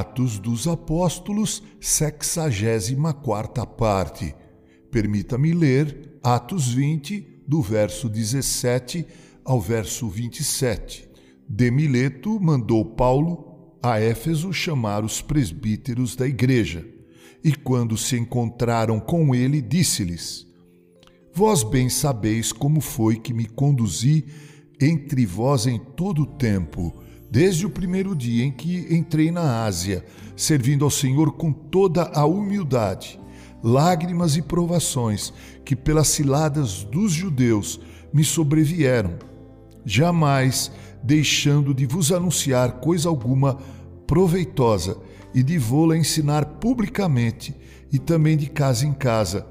Atos dos Apóstolos, 64 parte. Permita-me ler Atos 20, do verso 17 ao verso 27. Demileto mandou Paulo a Éfeso chamar os presbíteros da igreja, e quando se encontraram com ele, disse-lhes: Vós bem sabeis como foi que me conduzi entre vós em todo o tempo, desde o primeiro dia em que entrei na Ásia, servindo ao Senhor com toda a humildade, lágrimas e provações que pelas ciladas dos judeus me sobrevieram, jamais deixando de vos anunciar coisa alguma proveitosa e de vô-la ensinar publicamente e também de casa em casa,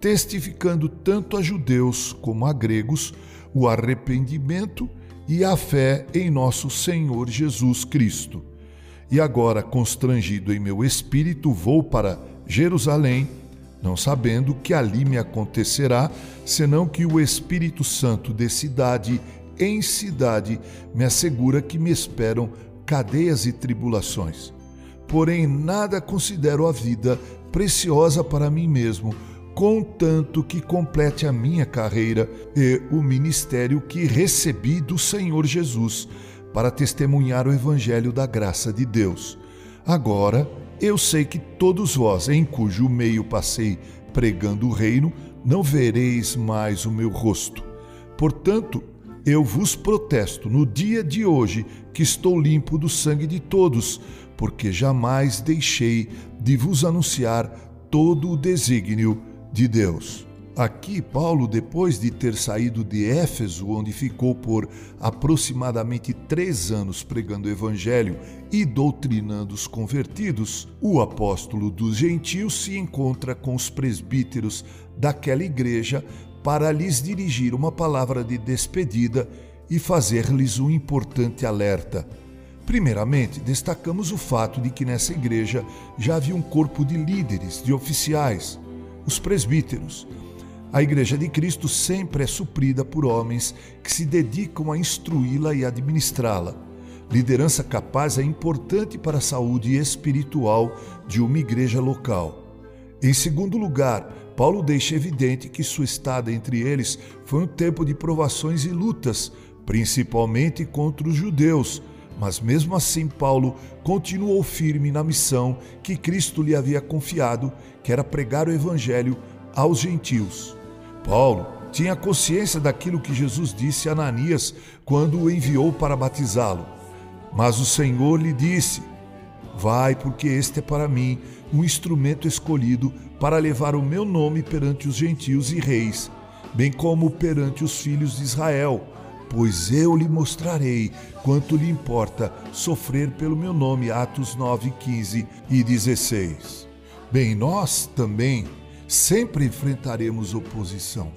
testificando tanto a judeus como a gregos o arrependimento e a fé em nosso Senhor Jesus Cristo. E agora, constrangido em meu espírito, vou para Jerusalém, não sabendo que ali me acontecerá, senão que o Espírito Santo de cidade em cidade me assegura que me esperam cadeias e tribulações. Porém, nada considero a vida preciosa para mim mesmo contanto que complete a minha carreira e o ministério que recebi do Senhor Jesus para testemunhar o Evangelho da graça de Deus. Agora, eu sei que todos vós, em cujo meio passei pregando o reino, não vereis mais o meu rosto. Portanto, eu vos protesto no dia de hoje que estou limpo do sangue de todos, porque jamais deixei de vos anunciar todo o desígnio de Deus. Aqui, Paulo, depois de ter saído de Éfeso, onde ficou por aproximadamente três anos pregando o Evangelho e doutrinando os convertidos, o apóstolo dos gentios se encontra com os presbíteros daquela igreja para lhes dirigir uma palavra de despedida e fazer-lhes um importante alerta. Primeiramente, destacamos o fato de que nessa igreja já havia um corpo de líderes, de oficiais os presbíteros. A Igreja de Cristo sempre é suprida por homens que se dedicam a instruí-la e administrá-la. Liderança capaz é importante para a saúde espiritual de uma igreja local. Em segundo lugar, Paulo deixa evidente que sua estada entre eles foi um tempo de provações e lutas, principalmente contra os judeus, mas mesmo assim, Paulo continuou firme na missão que Cristo lhe havia confiado, que era pregar o Evangelho aos gentios. Paulo tinha consciência daquilo que Jesus disse a Ananias quando o enviou para batizá-lo. Mas o Senhor lhe disse: Vai, porque este é para mim um instrumento escolhido para levar o meu nome perante os gentios e reis, bem como perante os filhos de Israel pois eu lhe mostrarei quanto lhe importa sofrer pelo meu nome. Atos 9, 15 e 16. Bem, nós também sempre enfrentaremos oposição.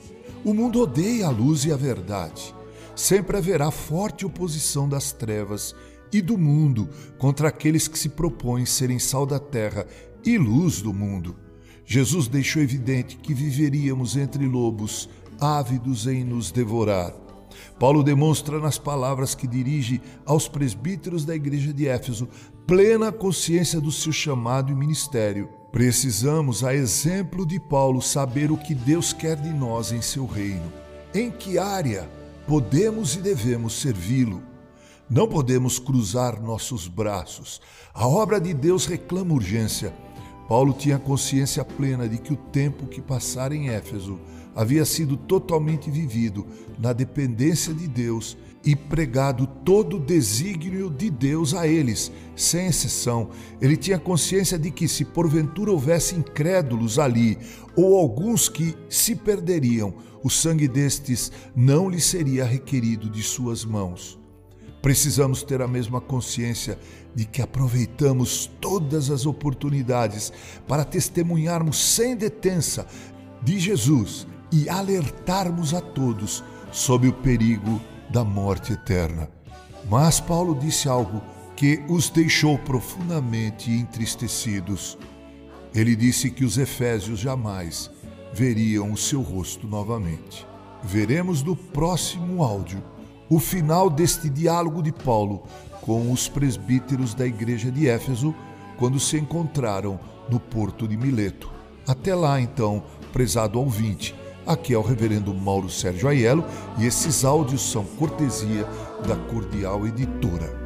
O mundo odeia a luz e a verdade. Sempre haverá forte oposição das trevas e do mundo contra aqueles que se propõem serem sal da terra e luz do mundo. Jesus deixou evidente que viveríamos entre lobos, ávidos em nos devorar. Paulo demonstra nas palavras que dirige aos presbíteros da igreja de Éfeso plena consciência do seu chamado e ministério. Precisamos, a exemplo de Paulo, saber o que Deus quer de nós em seu reino. Em que área podemos e devemos servi-lo? Não podemos cruzar nossos braços. A obra de Deus reclama urgência. Paulo tinha consciência plena de que o tempo que passara em Éfeso havia sido totalmente vivido na dependência de Deus e pregado todo o desígnio de Deus a eles, sem exceção. Ele tinha consciência de que, se porventura houvesse incrédulos ali, ou alguns que se perderiam, o sangue destes não lhe seria requerido de suas mãos. Precisamos ter a mesma consciência de que aproveitamos todas as oportunidades para testemunharmos sem detença de Jesus e alertarmos a todos sobre o perigo da morte eterna. Mas Paulo disse algo que os deixou profundamente entristecidos. Ele disse que os efésios jamais veriam o seu rosto novamente. Veremos no próximo áudio o final deste diálogo de Paulo com os presbíteros da igreja de Éfeso quando se encontraram no porto de Mileto. Até lá, então, prezado ouvinte, aqui é o reverendo Mauro Sérgio Aiello e esses áudios são cortesia da Cordial Editora.